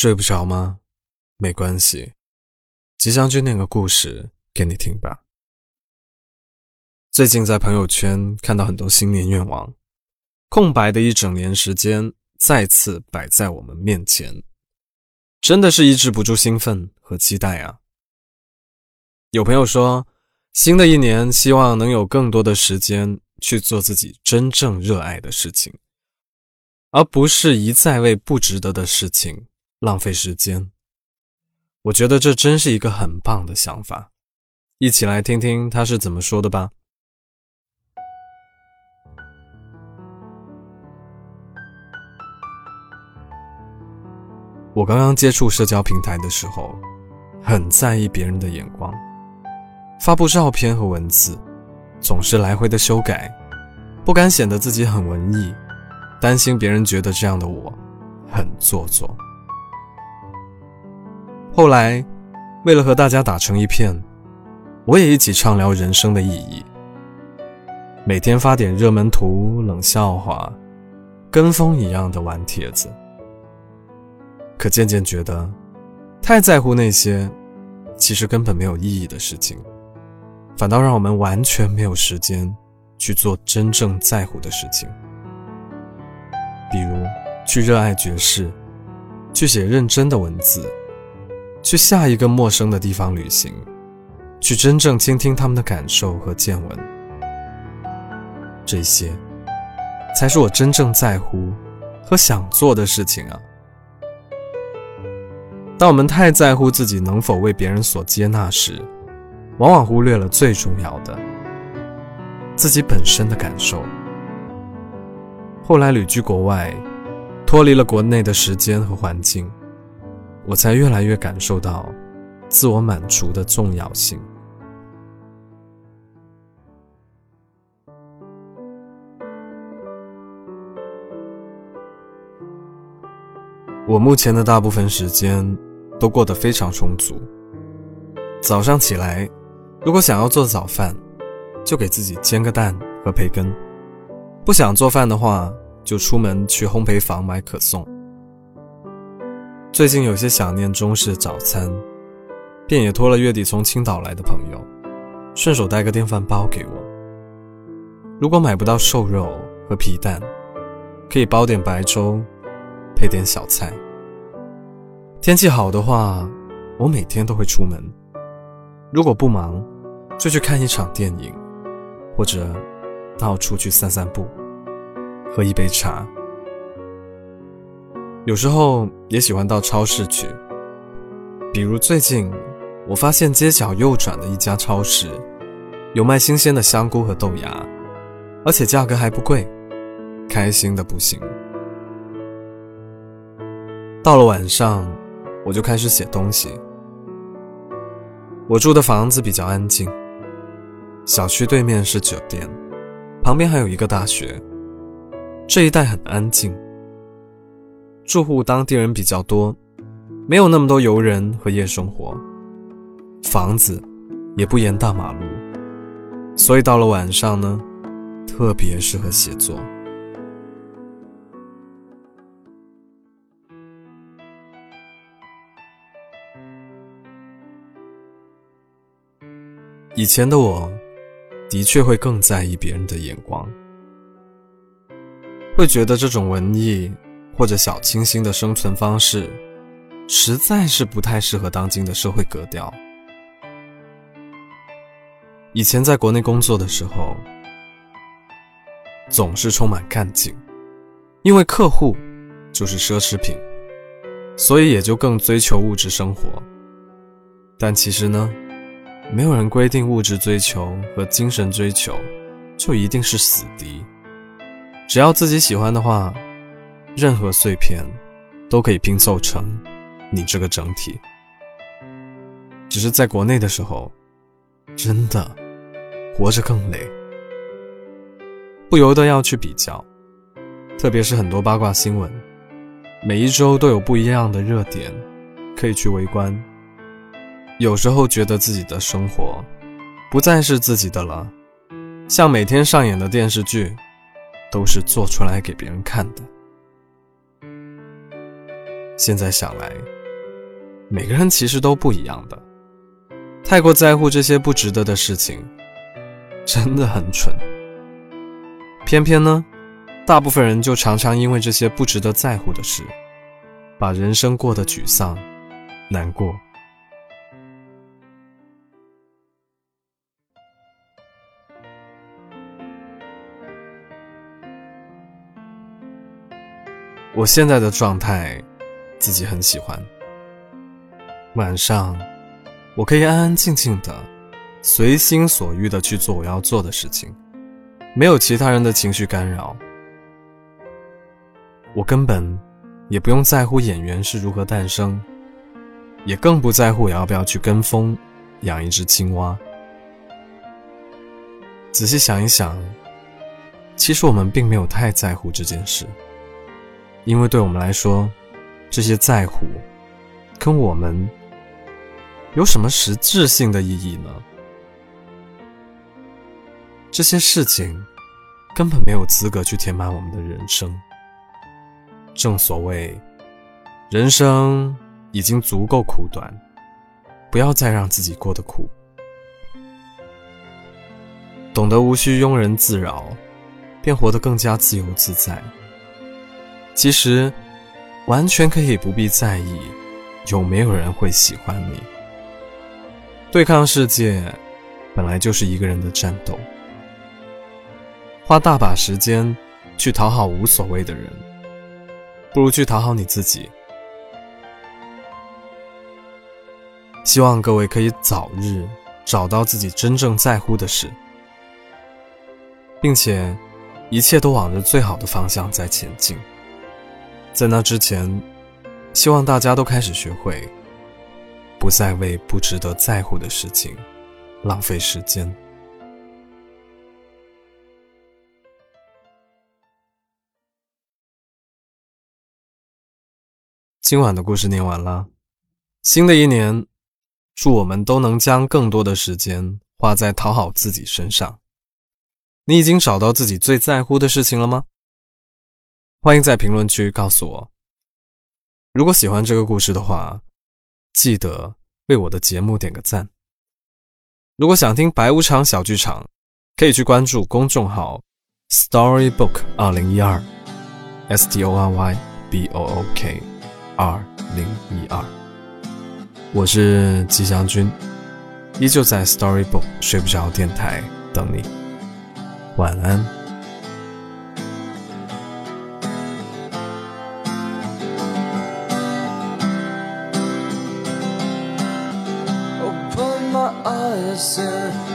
睡不着吗？没关系，吉祥君念个故事给你听吧。最近在朋友圈看到很多新年愿望，空白的一整年时间再次摆在我们面前，真的是抑制不住兴奋和期待啊！有朋友说，新的一年希望能有更多的时间去做自己真正热爱的事情，而不是一再为不值得的事情。浪费时间，我觉得这真是一个很棒的想法。一起来听听他是怎么说的吧。我刚刚接触社交平台的时候，很在意别人的眼光，发布照片和文字，总是来回的修改，不敢显得自己很文艺，担心别人觉得这样的我很做作。后来，为了和大家打成一片，我也一起畅聊人生的意义。每天发点热门图、冷笑话，跟风一样的玩帖子。可渐渐觉得，太在乎那些其实根本没有意义的事情，反倒让我们完全没有时间去做真正在乎的事情。比如，去热爱爵士，去写认真的文字。去下一个陌生的地方旅行，去真正倾听他们的感受和见闻，这些才是我真正在乎和想做的事情啊！当我们太在乎自己能否为别人所接纳时，往往忽略了最重要的自己本身的感受。后来旅居国外，脱离了国内的时间和环境。我才越来越感受到自我满足的重要性。我目前的大部分时间都过得非常充足。早上起来，如果想要做早饭，就给自己煎个蛋和培根；不想做饭的话，就出门去烘焙坊买可颂。最近有些想念中式早餐，便也托了月底从青岛来的朋友，顺手带个电饭煲给我。如果买不到瘦肉和皮蛋，可以煲点白粥，配点小菜。天气好的话，我每天都会出门；如果不忙，就去看一场电影，或者到处去散散步，喝一杯茶。有时候也喜欢到超市去，比如最近，我发现街角右转的一家超市，有卖新鲜的香菇和豆芽，而且价格还不贵，开心的不行。到了晚上，我就开始写东西。我住的房子比较安静，小区对面是酒店，旁边还有一个大学，这一带很安静。住户当地人比较多，没有那么多游人和夜生活。房子也不沿大马路，所以到了晚上呢，特别适合写作。以前的我，的确会更在意别人的眼光，会觉得这种文艺。或者小清新的生存方式，实在是不太适合当今的社会格调。以前在国内工作的时候，总是充满干劲，因为客户就是奢侈品，所以也就更追求物质生活。但其实呢，没有人规定物质追求和精神追求就一定是死敌，只要自己喜欢的话。任何碎片都可以拼凑成你这个整体。只是在国内的时候，真的活着更累，不由得要去比较，特别是很多八卦新闻，每一周都有不一样的热点可以去围观。有时候觉得自己的生活不再是自己的了，像每天上演的电视剧，都是做出来给别人看的。现在想来，每个人其实都不一样的。太过在乎这些不值得的事情，真的很蠢。偏偏呢，大部分人就常常因为这些不值得在乎的事，把人生过得沮丧、难过。我现在的状态，自己很喜欢。晚上，我可以安安静静的，随心所欲的去做我要做的事情，没有其他人的情绪干扰。我根本也不用在乎演员是如何诞生，也更不在乎我要不要去跟风养一只青蛙。仔细想一想，其实我们并没有太在乎这件事。因为对我们来说，这些在乎跟我们有什么实质性的意义呢？这些事情根本没有资格去填满我们的人生。正所谓，人生已经足够苦短，不要再让自己过得苦。懂得无需庸人自扰，便活得更加自由自在。其实，完全可以不必在意有没有人会喜欢你。对抗世界，本来就是一个人的战斗。花大把时间去讨好无所谓的人，不如去讨好你自己。希望各位可以早日找到自己真正在乎的事，并且一切都往着最好的方向在前进。在那之前，希望大家都开始学会，不再为不值得在乎的事情浪费时间。今晚的故事念完了，新的一年，祝我们都能将更多的时间花在讨好自己身上。你已经找到自己最在乎的事情了吗？欢迎在评论区告诉我，如果喜欢这个故事的话，记得为我的节目点个赞。如果想听白无常小剧场，可以去关注公众号 Storybook 二零一二，S T O R Y B O O K 二零一二。我是吉祥君，依旧在 Storybook 睡不着电台等你，晚安。Sir.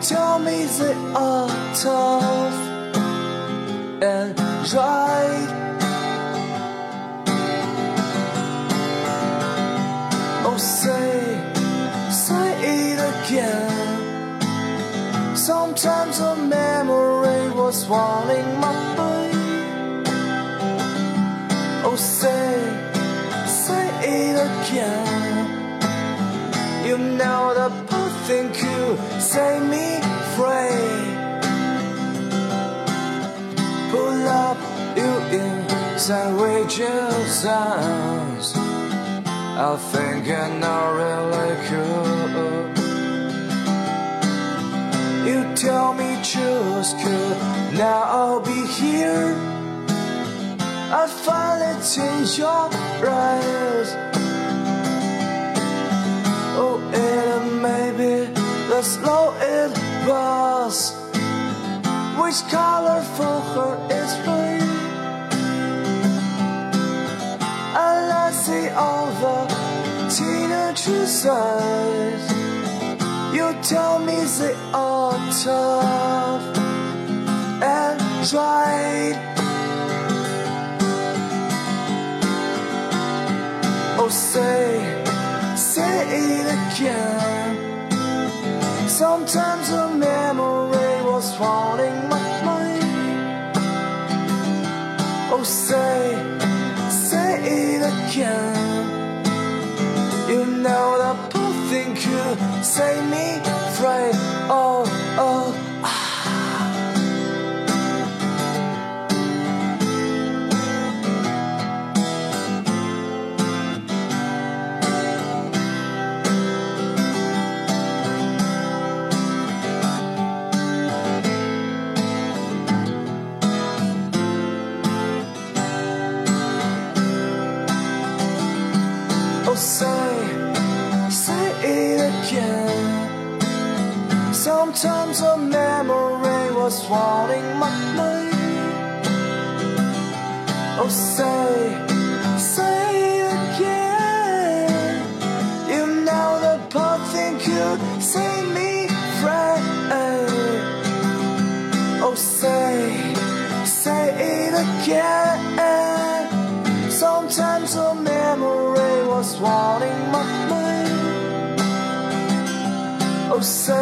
Tell me they are tough and right. Oh, say, say it again. Sometimes a memory was swallowing my brain. Oh, say say it again. You know the thing could set me free. Pull up you in sandwiches sounds. I think I know really could. You tell me just could. Now I'll be here. I find it in your eyes. Oh, and maybe the slow it was. Which color for her is right? And I see all the teenagers' eyes. You tell me they are tough and right. Oh, say, say it again. Sometimes a memory was haunting haunting my mind. Oh, say, say again. You know the poor thing could set me free. Oh, say, say it again. Sometimes a memory was haunting my mind. Oh, say,